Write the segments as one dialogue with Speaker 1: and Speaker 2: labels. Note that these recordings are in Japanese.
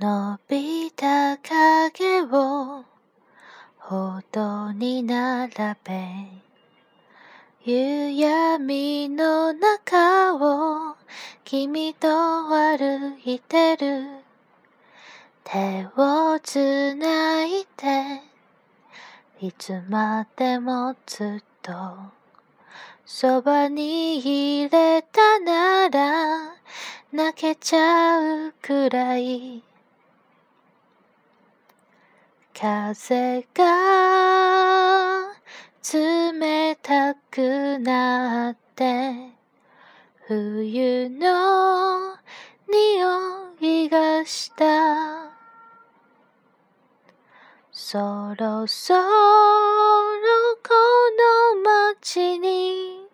Speaker 1: 伸びた影を歩道に並べ夕闇の中を君と歩いてる。手をつないでいつまでもずっとそばに入れたなら泣けちゃうくらい。風が冷たくなって冬の匂いがした。そろそろこの街に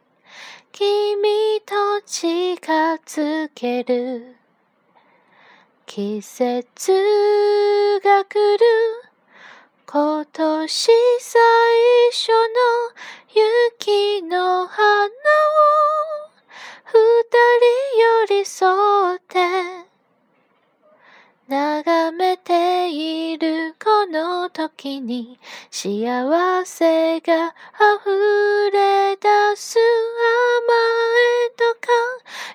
Speaker 1: 君と近づける。季節が来る。年最初の雪の花を二人寄り添って眺めているこの時に幸せが溢れ出す甘えとか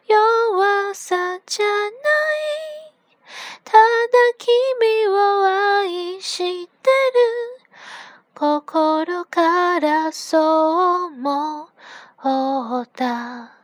Speaker 1: 弱さじゃないただ君を心からそう思った。